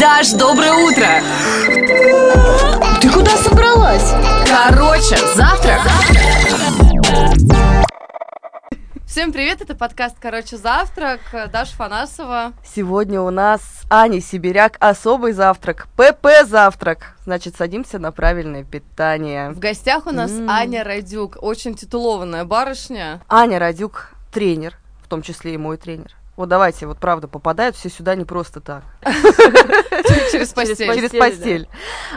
Даш, доброе утро! Ты куда собралась? Короче, завтрак. Всем привет, это подкаст «Короче, завтрак», Даша Фанасова. Сегодня у нас Аня Сибиряк особый завтрак, ПП завтрак. Значит, садимся на правильное питание. В гостях у нас М. Аня Радюк, очень титулованная барышня. Аня Радюк тренер, в том числе и мой тренер. Вот давайте, вот правда, попадают все сюда не просто так. Через постель. Через постель.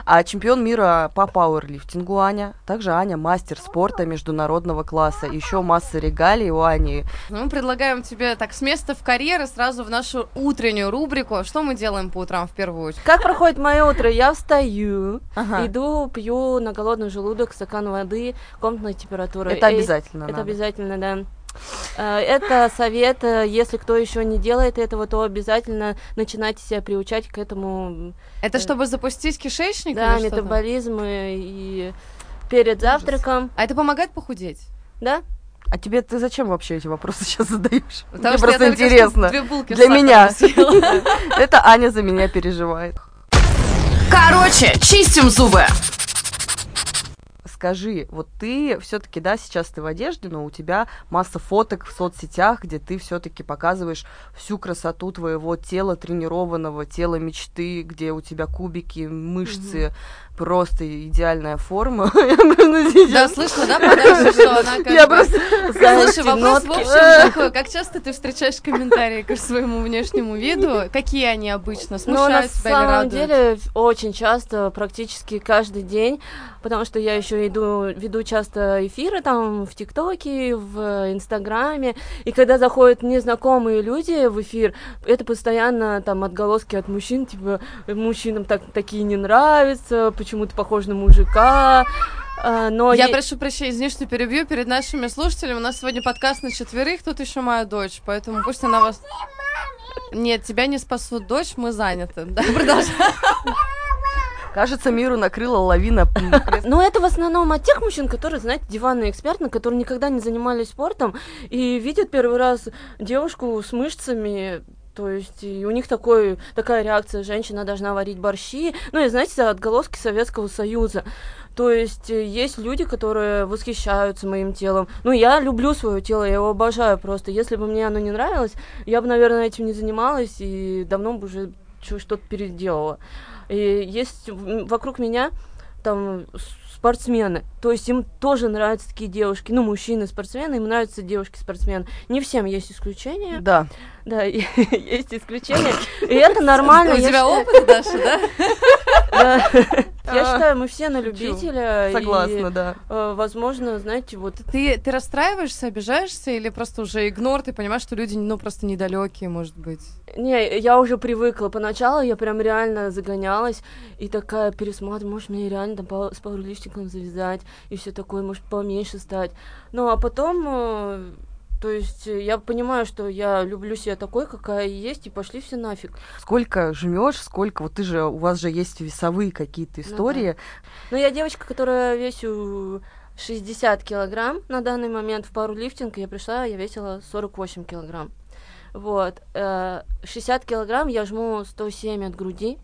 А чемпион мира по пауэрлифтингу Аня. Также Аня мастер спорта международного класса. Еще масса регалий у Ани. Ну, Мы предлагаем тебе так с места в карьеры сразу в нашу утреннюю рубрику. Что мы делаем по утрам в первую очередь? Как проходит мое утро? Я встаю, иду, пью на голодный желудок стакан воды комнатной температуры. Это обязательно Это обязательно, да. Э, Это совет, э, если кто еще не делает этого, то обязательно начинайте себя приучать к этому, Это чтобы запустить кишечник да, метаболизм э, и перед завтраком, А это помогает похудеть? да? А тебе ты зачем вообще эти вопросы сейчас задаешь? Потому Мне просто интересно. две булки Для меня. Это Аня за меня переживает. Короче, чистим зубы. Скажи, вот ты все-таки, да, сейчас ты в одежде, но у тебя масса фоток в соцсетях, где ты все-таки показываешь всю красоту твоего тела тренированного, тела мечты, где у тебя кубики, мышцы, просто идеальная форма. Да, слышно, да, подальше, что она как Я просто... Слушай, вопрос, в общем, такой, как часто ты встречаешь комментарии к своему внешнему виду? Какие они обычно? Ну, на Смущают тебя или самом радуют? деле, очень часто, практически каждый день, потому что я еще иду, веду часто эфиры там в ТикТоке, в Инстаграме, и когда заходят незнакомые люди в эфир, это постоянно там отголоски от мужчин, типа, мужчинам так, такие не нравятся, почему ты похож на мужика, А, но Я е- прошу прощения, извини, что перебью перед нашими слушателями. У нас сегодня подкаст на четверых, тут еще моя дочь, поэтому пусть она вас... Нет, тебя не спасут, дочь, мы заняты. Да, продолжай. Кажется, миру накрыла лавина. Ну, это в основном от тех мужчин, которые, знаете, диванные эксперты, которые никогда не занимались спортом и видят первый раз девушку с мышцами, то есть и у них такой, такая реакция, женщина должна варить борщи, ну и, знаете, отголоски Советского Союза. То есть э, есть люди, которые восхищаются моим телом. Ну, я люблю свое тело, я его обожаю просто. Если бы мне оно не нравилось, я бы, наверное, этим не занималась и давно бы уже что-то переделала. И есть вокруг меня там спортсмены. То есть им тоже нравятся такие девушки. Ну, мужчины спортсмены, им нравятся девушки-спортсмены. Не всем есть исключения. Да. Да, есть исключения. И это нормально. У тебя опыт, Даша, да? да. Я А, считаю, мы все на любителя. Согласна, да. э, Возможно, знаете, вот Ты, ты расстраиваешься, обижаешься или просто уже игнор, ты понимаешь, что люди, ну, просто недалекие, может быть? Не, я уже привыкла. Поначалу я прям реально загонялась и такая пересматриваю, может, мне реально там с пауэрлифтингом завязать и все такое, может, поменьше стать. Ну, а потом, э, то есть э, я понимаю, что я люблю себя такой, какая есть, и пошли все нафиг. Сколько жмешь, сколько, вот ты же, у вас же есть весовые какие-то истории. Но я девочка, которая весю 60 килограмм на данный момент в пауэрлифтинг, я пришла, я весила 48 килограмм. Вот. э, 60 килограмм я жму 107 от груди.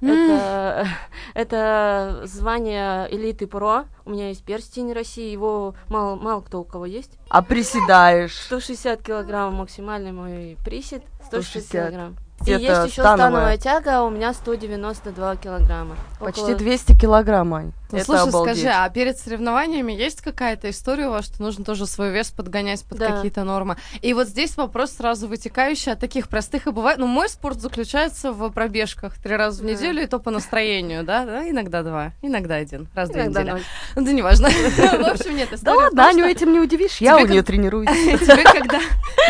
Это, это звание элиты ПРО. У меня есть перстень России, его мало, мало кто у кого есть. А приседаешь. 160 килограмм максимальный мой присед, 160 160. килограмм. И Это есть еще становая. становая тяга, у меня 192 килограмма. Почти Около- 200 килограмм, Ань. Ну, Это слушай, обалдеть. скажи, а перед соревнованиями есть какая-то история у вас, что нужно тоже свой вес подгонять под Да. какие-то нормы? И вот здесь вопрос сразу вытекающий от таких простых и бывает. Ну, мой спорт заключается в пробежках три раза в Да. неделю, и то по настроению, да? да? Иногда два, иногда один, раз в две недели. ноль. Ну, Да неважно. В общем, нет, Да ладно, Аню этим не удивишь, я у нее тренируюсь. тебе когда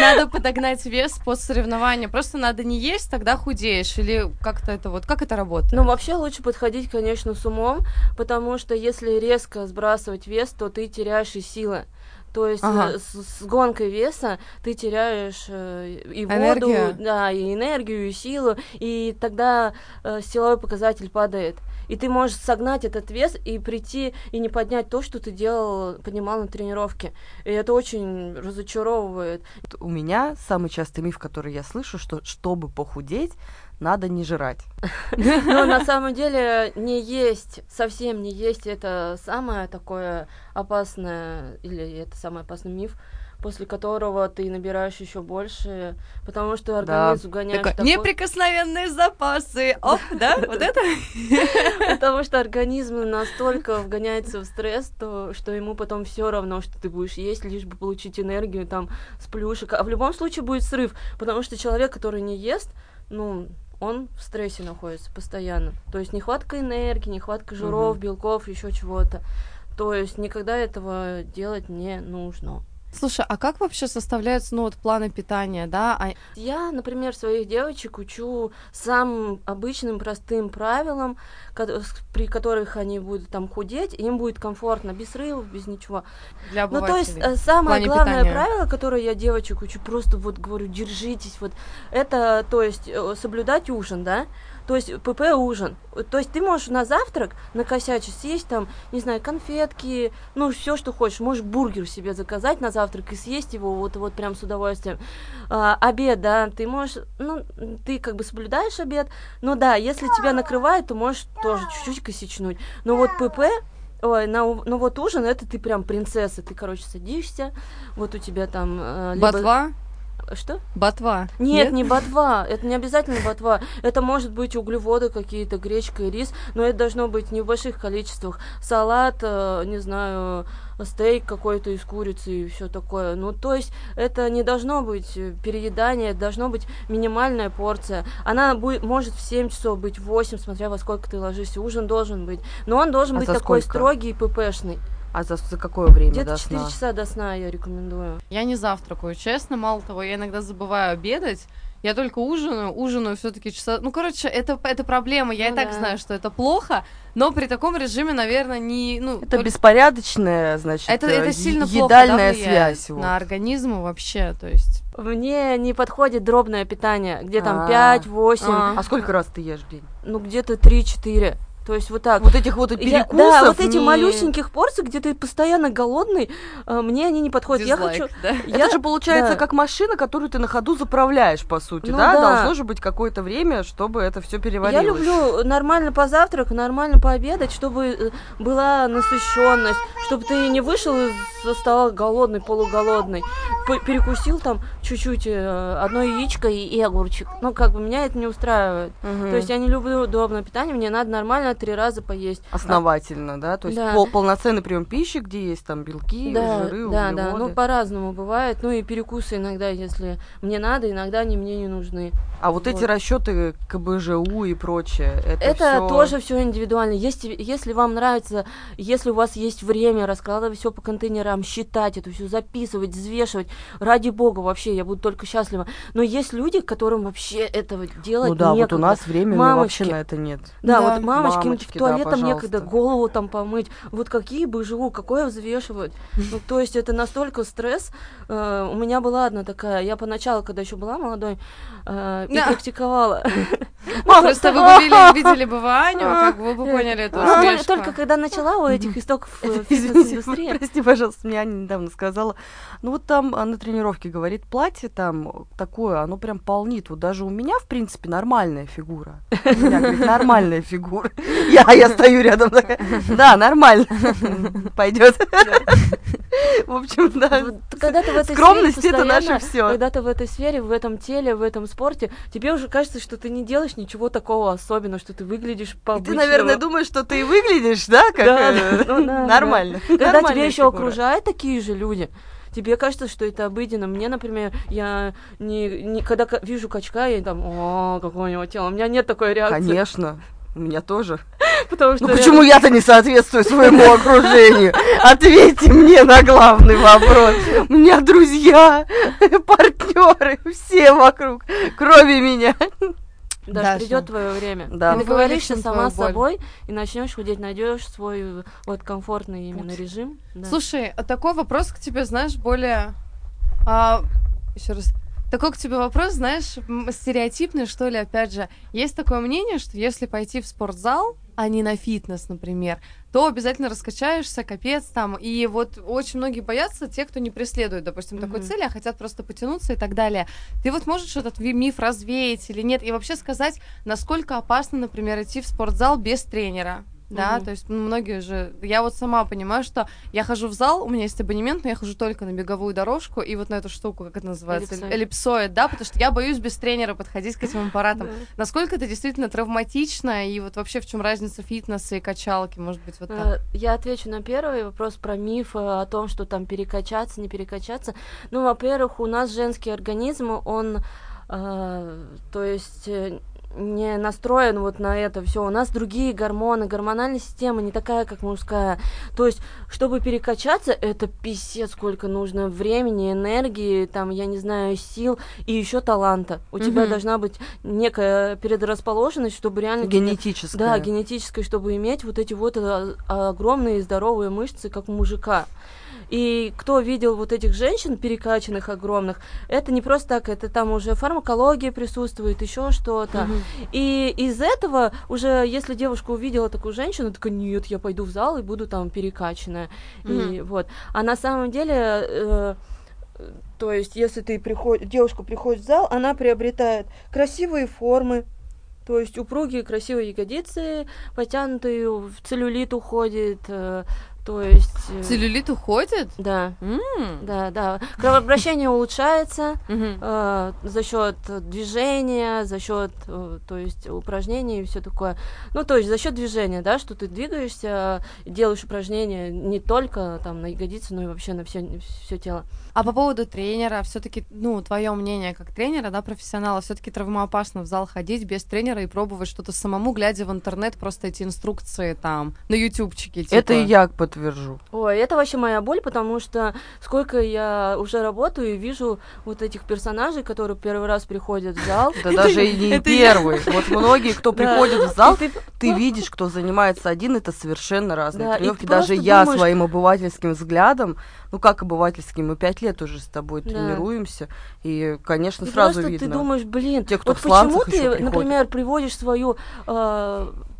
надо подогнать вес под соревнования, просто надо не есть, тогда худеешь, или как-то это вот, как это работает? Ну, вообще лучше подходить, конечно, с умом, потому что если резко сбрасывать вес, то ты теряешь и силы. То есть Ага. э, с, с гонкой веса ты теряешь э, и воду, Энергию. да, и энергию, и силу, и тогда э, силовой показатель падает. И ты можешь согнать этот вес и прийти и не поднять то, что ты делал, поднимал на тренировке. И это очень разочаровывает. У меня самый частый миф, который я слышу, что чтобы похудеть, надо не жрать. Но на самом деле не есть, совсем не есть это самое такое опасное, или это самый опасный миф, после которого ты набираешь еще больше, потому что организм гоняет Такой, Неприкосновенные запасы. Оп, да? Вот это? Потому что организм настолько вгоняется в стресс, то, что ему потом все равно, что ты будешь есть, лишь бы получить энергию там с плюшек. А в любом случае будет срыв, потому что человек, который не ест, ну, он в стрессе находится постоянно. То есть нехватка энергии, нехватка жиров, Мгм. белков, еще чего-то. То есть никогда этого делать не нужно. Слушай, а как вообще составляются, ну, вот планы питания, да? А Я, например, своих девочек учу самым обычным простым правилам, при которых они будут там худеть, им будет комфортно, без срывов, без ничего. для Ну, то есть э, самое главное питания. правило, которое я девочек учу, просто вот говорю, держитесь, вот это, то есть э, соблюдать ужин, да, то есть ПП ужин. То есть ты можешь на завтрак накосячить, съесть там, не знаю, конфетки, ну, все, что хочешь. Можешь бургер себе заказать на завтрак и съесть его вот, вот прям с удовольствием. А, обед, да, ты можешь, ну, ты как бы соблюдаешь обед, но да, если тебя накрывает, то можешь тоже чуть-чуть косячнуть. Но вот ПП, Ой, на, у- ну вот ужин, это ты прям принцесса, ты, короче, садишься, вот у тебя там... э, либо- Ботва? Что? Ботва. Нет, не ботва, это не обязательно ботва, это может быть углеводы какие-то, гречка и рис, но это должно быть не в больших количествах. Салат, э, не знаю, стейк какой-то из курицы и все такое. Ну, то есть это не должно быть э, переедание, это должно быть минимальная порция. Она будет, может в 7 часов быть, в 8, смотря во сколько ты ложишься. Ужин должен быть, но он должен А быть такой сколько? строгий и ППшный. А за, за какое время Где-то до 4 сна? часа до сна я рекомендую. Я не завтракаю, честно, мало того, я иногда забываю обедать. Я только ужинаю, ужинаю все-таки часа. Ну, короче, это, это проблема. Я Ну и так да. знаю, что это плохо, но при таком режиме, наверное, не. Ну, Это только- беспорядочная, значит, это, э, это е- сильно плохо да, едальная связь. вот. на организм вообще, то есть. Мне не подходит дробное питание, где там А. 5-8, А. А сколько раз ты ешь в день? ну где-то 3-4. То есть вот так. Вот этих вот Я- перекусов да, вот эти не- малюсеньких порций, где ты постоянно голодный, э, мне они не подходят. Я Дизлайк, хочу... да? Это я- же получается да. как машина, которую ты на ходу заправляешь, по сути, Ну да? да. Должно же быть какое-то время, чтобы это все Я переварилось. люблю нормально позавтракать, нормально пообедать, чтобы э, была насыщенность, чтобы ты не вышел из стола голодный, полуголодный, перекусил там чуть-чуть э, одно яичко и, огурчик. Ну, как бы меня это не устраивает. Мгм. То есть я не люблю удобное питание, мне надо нормально три раза поесть. Основательно, да? То есть Да. пол- полноценный прием пищи, где есть там белки, Да, жиры, да, да, ну углеводы. по-разному бывает. Ну и перекусы иногда, если мне надо, иногда они мне не нужны. А вот, эти вот. расчеты КБЖУ и прочее, это, Это всё- тоже все индивидуально. Если, если вам нравится, если у вас есть время раскладывать все по контейнерам, считать это все, записывать, взвешивать, ради бога, вообще, я буду только счастлива. Но есть люди, которым вообще этого делать Ну да, вот у некогда. нас времени Мамочки. вообще на это нет. Да, Да. вот мамочки, Мамочки, в да, туалетом некогда пожалуйста. голову там помыть. Вот какие бы живу, какое взвешивать. Ну, то есть это настолько стресс. Э, у меня была одна такая, я поначалу, когда еще была молодой, э, и Да. Практиковала. Просто вы бы видели, бы Ваню, как бы вы бы поняли эту Ну, только, усмешку. только когда начала у этих истоков э, Извините, фитнес-индустрии. прости, пожалуйста, мне Аня недавно сказала, ну вот там а, на тренировке говорит, платье там такое, оно прям полнит. Вот даже у меня, в принципе, нормальная фигура. У меня, говорит, нормальная фигура. Я, я стою рядом такая, да, нормально, пойдет. В общем, да. Когда ты в этой Скромность сфере это наше все. Когда ты в этой сфере, в этом теле, в этом спорте, тебе уже кажется, что ты не делаешь ничего такого особенного, что ты выглядишь по Ты, наверное, думаешь, что ты и выглядишь, да, как э, ну нормально. Когда тебя еще окружают такие же люди, тебе кажется, что это обыденно. Мне, например, я не, не- когда вижу качка, я там, о, какое у него тело. У меня нет такой реакции. Конечно. У меня тоже. Потому что Ну почему я-то не соответствую своему окружению? Ответьте мне на главный вопрос. У меня друзья, партнеры, все вокруг, кроме меня. Даже Даша. придет твое время. Да. Ты договоришься сама с собой и начнешь худеть, найдешь свой вот комфортный именно Путь. режим. Да. Слушай, а такой вопрос к тебе, знаешь, более... еще раз. Такой к тебе вопрос, знаешь, стереотипный, что ли, опять же. Есть такое мнение, что если пойти в спортзал, а не на фитнес, например, то обязательно раскачаешься, капец там. И вот очень многие боятся те, кто не преследует, допустим, такой Мгм. цели, а хотят просто потянуться и так далее. Ты вот можешь этот миф развеять или нет? И вообще сказать, насколько опасно, например, идти в спортзал без тренера? Да, Мгм. то есть ну, многие же... Я вот сама понимаю, что я хожу в зал, у меня есть абонемент, но я хожу только на беговую дорожку и вот на эту штуку, как это называется? Эллипсоид. Эллипсоид, да, потому что я боюсь без тренера подходить к этим аппаратам. Да. Насколько это действительно травматично, и вот вообще в чем разница фитнеса и качалки, может быть, вот так? Э, Я отвечу на первый вопрос про миф о том, что там перекачаться, не перекачаться. Ну, во-первых, у нас женский организм, он, э, то есть, э, не настроен вот на это все. У нас другие гормоны, гормональная система не такая, как мужская. То есть, чтобы перекачаться, это писец, сколько нужно времени, энергии, там, я не знаю, сил и еще таланта. У тебя Мгм. должна быть некая предрасположенность, чтобы реально тебе- Генетическое. да, генетической, чтобы иметь вот эти вот э, огромные здоровые мышцы, как у мужика. И кто видел вот этих женщин перекачанных огромных, это не просто так, это там уже фармакология присутствует, еще что-то. Мгм. И из этого уже, если девушка увидела такую женщину, такая, нет, я пойду в зал и буду там перекачанная. И вот. А на самом деле, э, э, то есть, если ты приход... девушка приходит в зал, она приобретает красивые формы, то есть упругие красивые ягодицы, потянутые, в целлюлит уходит, э, то есть... э, Целлюлит уходит? Да, М. да, да. Кровообращение улучшается э, за счет движения, за счет, э, то есть упражнений и все такое. Ну, то есть за счет движения, да, что ты двигаешься, делаешь упражнения не только там на ягодицы, но и вообще на все, все тело. А по поводу тренера, все-таки, ну, твое мнение как тренера, да, профессионала, все-таки травмоопасно в зал ходить без тренера и пробовать что-то самому, глядя в интернет, просто эти инструкции там на ютубчике. Типа. Это и я подтвержу. Ой, это вообще моя боль, потому что сколько я уже работаю и вижу вот этих персонажей, которые первый раз приходят в зал. Да даже и не первый. Вот многие, кто приходит в зал, ты видишь, кто занимается один, это совершенно разные тренировки. Даже я своим обывательским взглядом, ну как обывательским, мы пять лет уже с тобой тренируемся, и, конечно, сразу видно. ты думаешь, блин, вот почему ты, например, приводишь свою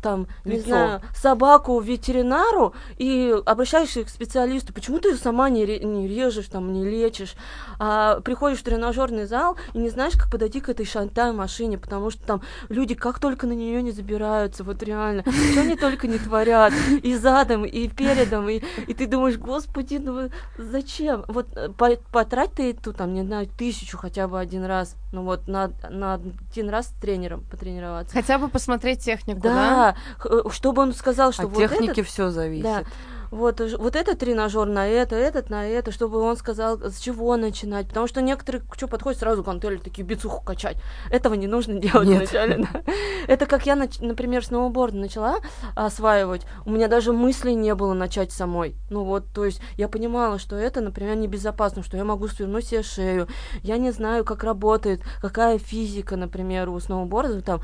там, не Лицо. знаю, собаку ветеринару и обращаешься к специалисту, почему ты сама не, ре- не режешь, там, не лечишь, а приходишь в тренажерный зал и не знаешь, как подойти к этой шантай машине, потому что там люди как только на нее не забираются, вот реально, что они только не творят, и задом, и передом, и, и ты думаешь, господи, ну зачем? Вот э, по- потрать ты эту, там, не знаю, тысячу хотя бы один раз, ну вот на, на один раз с тренером потренироваться. Хотя бы посмотреть технику, да? Да, чтобы он сказал, что От вот техники этот, все зависит. да, вот, вот этот тренажер на это, этот на это, чтобы он сказал, с чего начинать. Потому что некоторые, что подходят, сразу гантели такие бицуху качать. Этого не нужно делать Нет. вначале. да. Это как я, например, сноуборд начала осваивать. У меня даже мыслей не было начать самой. Ну вот, то есть я понимала, что это, например, небезопасно, что я могу свернуть себе шею. Я не знаю, как работает, какая физика, например, у сноуборда, там,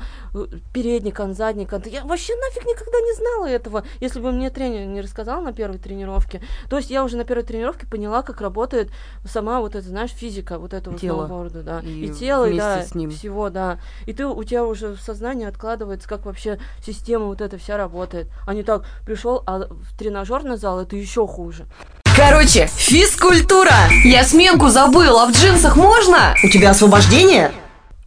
передний кант, задний кант. Я вообще нафиг никогда не знала этого, если бы мне тренер не рассказал первой тренировке. То есть я уже на первой тренировке поняла, как работает сама вот эта, знаешь, физика вот этого Тело. сноуборда, да. И И, тело, и вместе да, с ним. всего, да. И ты, у тебя уже в сознании откладывается, как вообще система вот эта вся работает. А не так, пришел, а в тренажерный зал это еще хуже. Короче, физкультура. Я сменку забыл, а в джинсах можно? У тебя освобождение?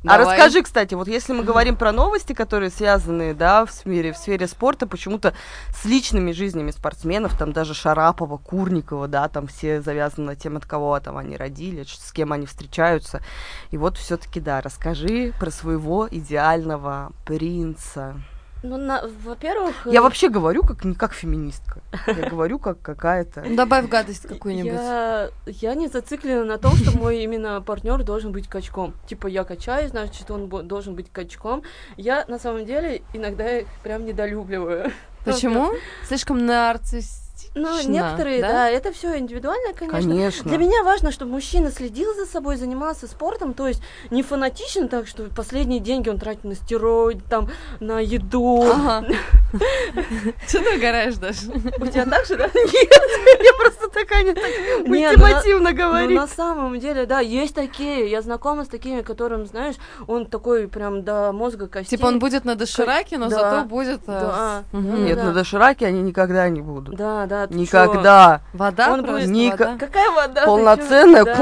А Давай. расскажи, кстати, вот если мы говорим про новости, которые связаны, да, в сфере, в сфере спорта, почему-то с личными жизнями спортсменов, там даже Шарапова, Курникова, да, там все завязаны на тем, от кого там они родили, с кем они встречаются. И вот все-таки, да, расскажи про своего идеального принца. Ну, на- во-первых... Я э, вообще говорю как не как феминистка, я говорю как какая-то. Ну, Добавь гадость какую-нибудь. Я, я не зациклена на том, что мой именно партнер должен быть качком. Типа я качаюсь, значит он должен быть качком. Я на самом деле иногда их прям недолюбливаю. Почему? Слишком нарциссичный. Ну, некоторые, да? да, это все индивидуально, конечно. Конечно. Для меня важно, чтобы мужчина следил за собой, занимался спортом, то есть не фанатичен так, что последние деньги он тратит на стероид, там, на еду. Ага. Что ты угораешь, Даша? У тебя так же, да? Я просто такая не так Не, ну на- ультимативно Ну, говорит. на самом деле, да, есть такие. Я знакома с такими, которым, знаешь, он такой прям до мозга костей. Типа он будет на дошираке, но зато будет... э. Нет, на дошираке они никогда не будут. Да, да. Ты чё? Никогда. Вода Он просто, будет Ника- вода. Какая вода? ты Полноценное, чё?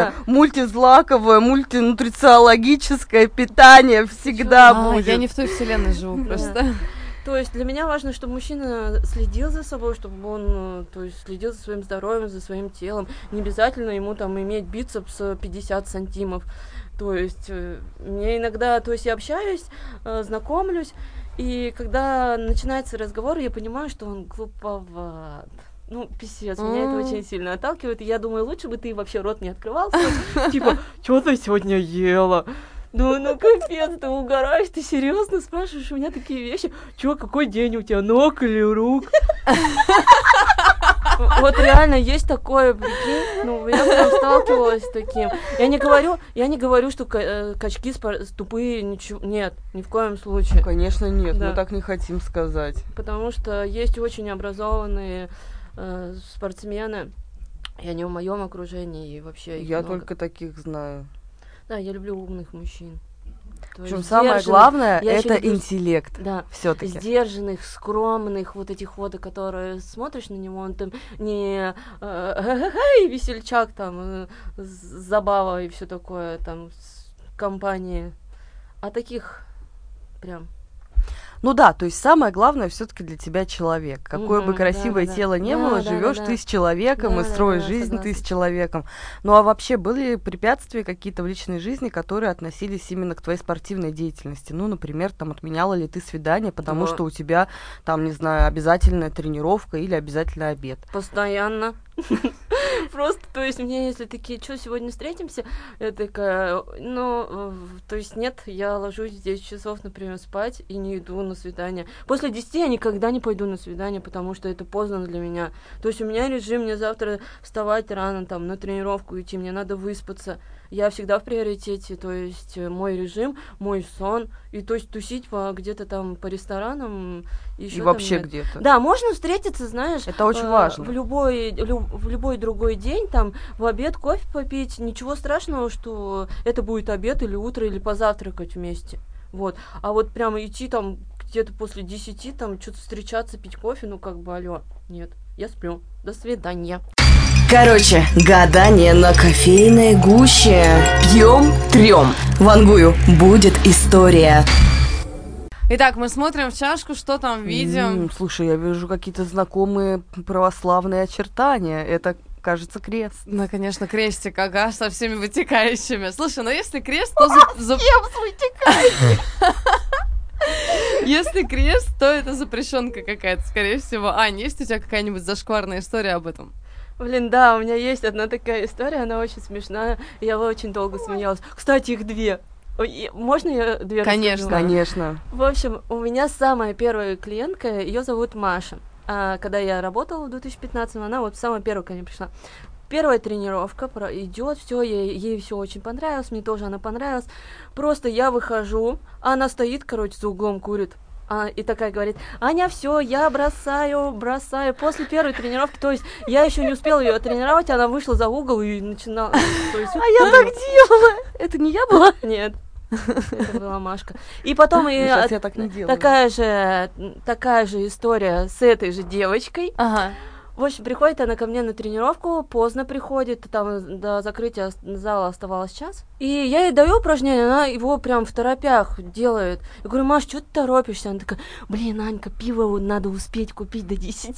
Да. мультизлаковое, мультинутрициологическое питание всегда А, будет. я не в той вселенной живу Да. просто. То есть для меня важно, чтобы мужчина следил за собой, чтобы он, э, то есть следил за своим здоровьем, за своим телом. Не обязательно ему там иметь бицепс э, 50 сантимов. То есть э, мне иногда, то есть я общаюсь, э, знакомлюсь, и когда начинается разговор, я понимаю, что он глуповат. Ну, писец, меня это очень сильно отталкивает, и я думаю, лучше бы ты вообще рот не открывал. свой. Типа, что ты сегодня ела? Ну, ну капец, ты угораешь, ты серьезно спрашиваешь у меня такие вещи? Чё, какой день у тебя, ног или рук? Вот реально есть такое, прикинь, ну, я прям сталкивалась с таким. Я не говорю, я не говорю, что э, качки тупые, ничего, нет, ни в коем случае. Конечно, нет, Да. мы так не хотим сказать. Потому что есть очень образованные э, спортсмены, и они в моем окружении, и вообще Я много. только таких знаю. Да, я люблю умных мужчин. То Причем самое главное это с- интеллект. Да, Все-таки. сдержанных, скромных, вот этих вот, которые смотришь на него, он там не э, «Эй, весельчак, там, э, забава и все такое, там, с компании, а таких прям Ну да, то есть самое главное все-таки для тебя человек. Какое бы Мгм, красивое да-да-да. тело не было, Да-да-да-да. живешь ты с человеком и Да-да-да, строишь жизнь ты согласна. с человеком. Ну а вообще были препятствия какие-то в личной жизни, которые относились именно к твоей спортивной деятельности? Ну, например, там отменяла ли ты свидание, потому Да. что у тебя там, не знаю, обязательная тренировка или обязательно обед. Постоянно. Просто, то есть, мне если такие, что, сегодня встретимся? Я такая, ну, то есть, нет, я ложусь в 10 часов, например, спать и не иду на свидание. После 10 я никогда не пойду на свидание, потому что это поздно для меня. То есть, у меня режим, мне завтра вставать рано, там, на тренировку идти, мне надо выспаться. Я всегда в приоритете, то есть, э, мой режим, мой сон, и то есть, тусить по где-то там по ресторанам, еще и вообще где-то. Да, можно встретиться, знаешь, Это очень э, важно. В любой, лю- в любой другой день, там, в обед кофе попить, ничего страшного, что это будет обед или утро, или позавтракать вместе. Вот. А вот прямо идти там где-то после десяти, там, что-то встречаться, пить кофе, ну, как бы, алло, нет, я сплю. До свидания. Короче, гадание на кофейной гуще. Пьем, трем. Вангую, будет история. Итак, мы смотрим в чашку, что там видим. М, слушай, я вижу какие-то знакомые православные очертания. Это, кажется, крест. Ну, конечно, крестик, ага, со всеми вытекающими. Слушай, ну если крест, то за... за- Если крест, то это запрещенка какая-то, скорее всего. Ань, есть у тебя какая-нибудь зашкварная история об этом? Блин, да, у меня есть одна такая история, она очень смешная, я очень долго смеялась. Кстати, их две. Можно я две Конечно. расскажу? Конечно. В общем, у меня самая первая клиентка, ее зовут Маша. А, когда я работала в 2015 она вот самая первая ко мне пришла. Первая тренировка идет, все, ей, ей все очень понравилось, мне тоже она понравилась. Просто я выхожу, а она стоит, короче, за углом курит. А, и такая говорит, Аня, все, я бросаю, бросаю. После первой тренировки, то есть я еще не успела ее тренировать, она вышла за угол и начинала. есть, А я так делала. Это не я была? Нет. Это была Машка. И потом и Сейчас от- я так не делаю. такая же, такая же история с этой же девочкой. Ага. В общем, приходит она ко мне на тренировку, поздно приходит, там до закрытия зала оставалось час. И я ей даю упражнение, она его прям в торопях делает. Я говорю, Маш, что ты торопишься? Она такая, блин, Анька, пиво надо успеть купить до 10.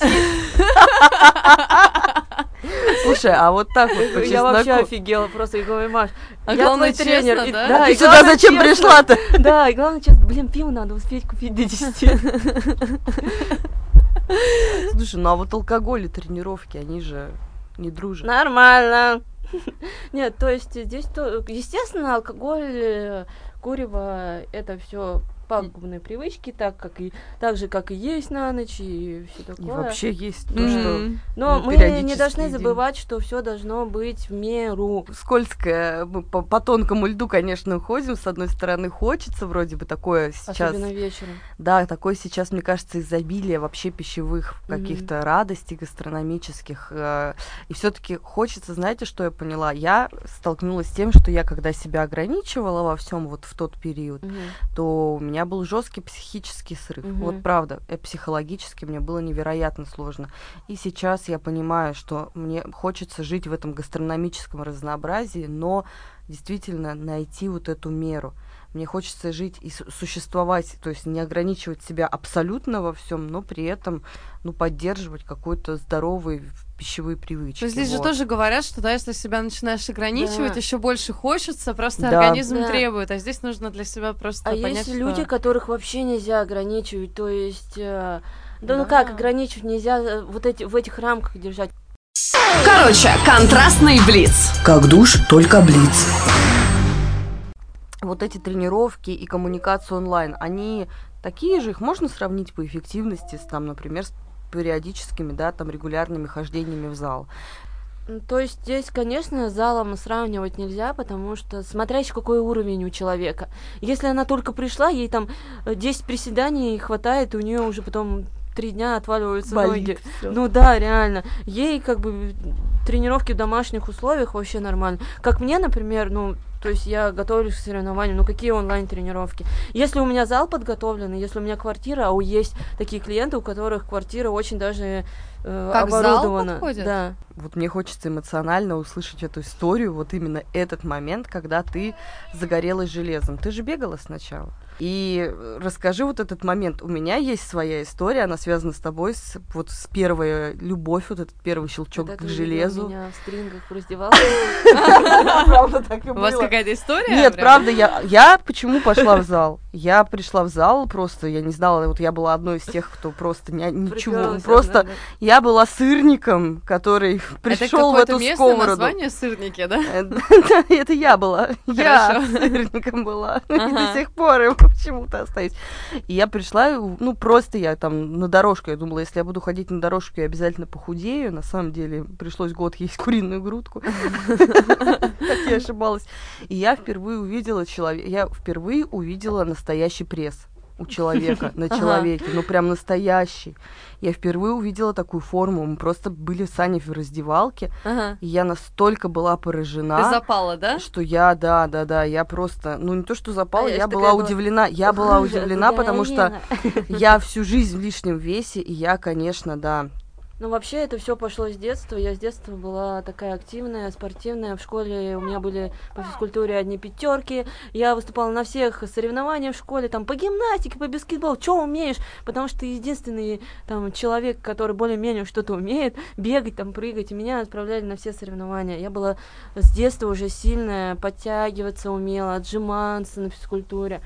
Слушай, а вот так вот по Я вообще офигела просто. Я говорю, Маш, А я главное, твой тренер. честно, И- да? да, Ты и сюда главное, зачем честно. пришла-то? Да, и главное, честно, блин, пиво надо успеть купить до 10. Слушай, ну а вот алкоголь и тренировки, они же не дружат. Нормально. Нет, то есть здесь, то, естественно, алкоголь, э, курево, это все пагубные привычки, так как и так же, как и есть на ночь и все такое. И вообще есть то, что Но мы не должны едим. забывать, что все должно быть в меру. скользкое. Мы по, по тонкому льду, конечно, ходим. С одной стороны, хочется вроде бы такое сейчас. Особенно вечером. Да, такое сейчас, мне кажется, изобилие вообще пищевых каких-то радостей гастрономических. э, И все-таки хочется, знаете, что я поняла? Я столкнулась с тем, что я, когда себя ограничивала во всем вот в тот период, Мгм. то у меня был жесткий психический срыв. Мгм. Вот правда, э, психологически мне было невероятно сложно. И сейчас я понимаю, что мне хочется жить в этом гастрономическом разнообразии, но действительно найти вот эту меру. Мне хочется жить и су- существовать, то есть не ограничивать себя абсолютно во всем, но при этом ну, поддерживать какой-то здоровый пищевые привычки. Но здесь же вот. тоже говорят, что да, если себя начинаешь ограничивать, Да. еще больше хочется, просто Да. организм Да. требует, а здесь нужно для себя просто А понять, есть что... люди, которых вообще нельзя ограничивать, то есть... э, да, ну Да. как ограничивать нельзя э, вот эти в этих рамках держать. Короче, контрастный блиц. Как душ, только блиц. Вот эти тренировки и коммуникация онлайн, они такие же, их можно сравнить по эффективности с, там, например, с периодическими, да, там, регулярными хождениями в зал. То есть здесь, конечно, залом сравнивать нельзя, потому что смотря еще какой уровень у человека. Если она только пришла, ей там э, 10 приседаний хватает, и у нее уже потом три дня отваливаются ноги. всё. Ну да, реально. Ей как бы тренировки в домашних условиях вообще нормально. Как мне, например, ну, то есть я готовлюсь к соревнованию, ну какие онлайн-тренировки? Если у меня зал подготовленный, если у меня квартира, а у есть такие клиенты, у которых квартира очень даже э, Как зал оборудована. подходит? Да. Вот мне хочется эмоционально услышать эту историю, вот именно этот момент, когда ты загорелась железом. Ты же бегала сначала. И э, расскажи вот этот момент. У меня есть своя история, она связана с тобой, с, вот с первой любовь, вот этот первый щелчок Когда к железу. меня в стрингах в раздевалке. Правда, так и У вас было. какая-то история? Нет, правда, я, я почему пошла в зал? Я пришла в зал, просто я не знала, вот я была одной из тех, кто просто не- ничего, просто одна, да. я была сырником, который Это пришел в эту сковороду. название сырники, да? Э, да, Это я была. Я сырником была. И до сих пор им почему-то остаюсь. И я пришла, и, ну, просто я там на дорожку. Я думала, если я буду ходить на дорожку, я обязательно похудею. На самом деле пришлось год есть куриную грудку. Так я ошибалась. И я впервые увидела человека, я впервые увидела настоящий пресс у человека, на человеке, ну прям настоящий. Я впервые увидела такую форму, мы просто были с Аней в раздевалке, Ага. и я настолько была поражена, Ты запала, да? что я, да, да, да, я просто, ну не то, что запала, А я была удивлена, я была удивлена, потому что я всю жизнь в лишнем весе, и я, конечно, да, Ну, вообще, это все пошло с детства. Я с детства была такая активная, спортивная. В школе у меня были по физкультуре одни пятерки. Я выступала на всех соревнованиях в школе, там, по гимнастике, по баскетболу. Что умеешь? Потому что ты единственный там человек, который более-менее что-то умеет, бегать, там, прыгать. И меня отправляли на все соревнования. Я была с детства уже сильная, подтягиваться умела, отжиматься на физкультуре.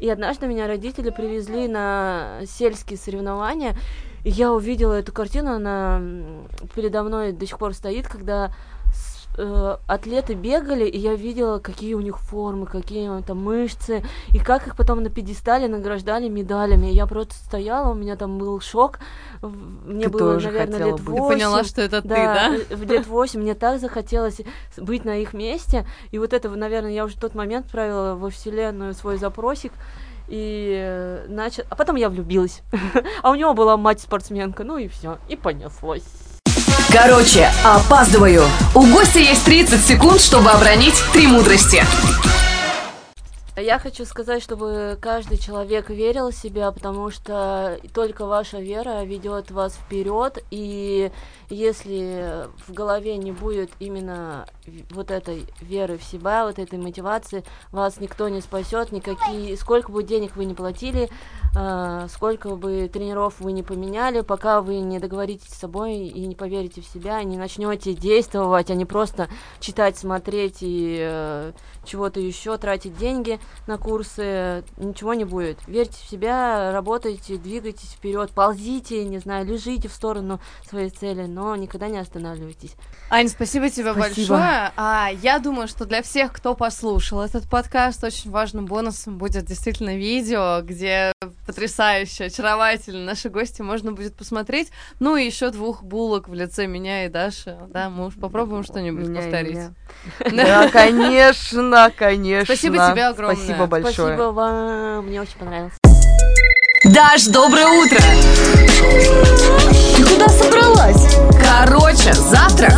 И однажды меня родители привезли на сельские соревнования, и я увидела эту картину, она передо мной до сих пор стоит, когда э, атлеты бегали, и я видела, какие у них формы, какие там мышцы, и как их потом на пьедестале награждали медалями. Я просто стояла, у меня там был шок. Мне Ты было, тоже наверное, лет быть. Ты 8. поняла, что это ты, Да, да? э, в лет 8 мне так захотелось быть на их месте. И вот это, наверное, я уже в тот момент отправила во вселенную свой запросик. И начал... А потом я влюбилась. А у него была мать спортсменка. Ну и все. И понеслось. Короче, опаздываю. У гостя есть 30 секунд, чтобы обронить три мудрости. Я хочу сказать, чтобы каждый человек верил в себя, потому что только ваша вера ведет вас вперед, и если в голове не будет именно вот этой веры в себя, вот этой мотивации, вас никто не спасет, никакие, сколько бы денег вы не платили, а, сколько бы тренеров вы не поменяли, пока вы не договоритесь с собой и не поверите в себя, не начнете действовать, а не просто читать, смотреть и э, чего-то еще, тратить деньги, на курсы, ничего не будет. Верьте в себя, работайте, двигайтесь вперед, ползите, не знаю, лежите в сторону своей цели, но никогда не останавливайтесь. Ань, спасибо тебе Спасибо. большое. А, я думаю, что для всех, кто послушал этот подкаст, очень важным бонусом будет действительно видео, где потрясающе, очаровательно наши гости можно будет посмотреть. Ну и еще двух булок в лице меня и Даши. Да, мы уж попробуем что-нибудь повторить. Да, конечно, конечно. Спасибо тебе огромное. Спасибо большое. Спасибо вам, мне очень понравилось. Даш, доброе утро! Ты куда собралась? Короче, завтра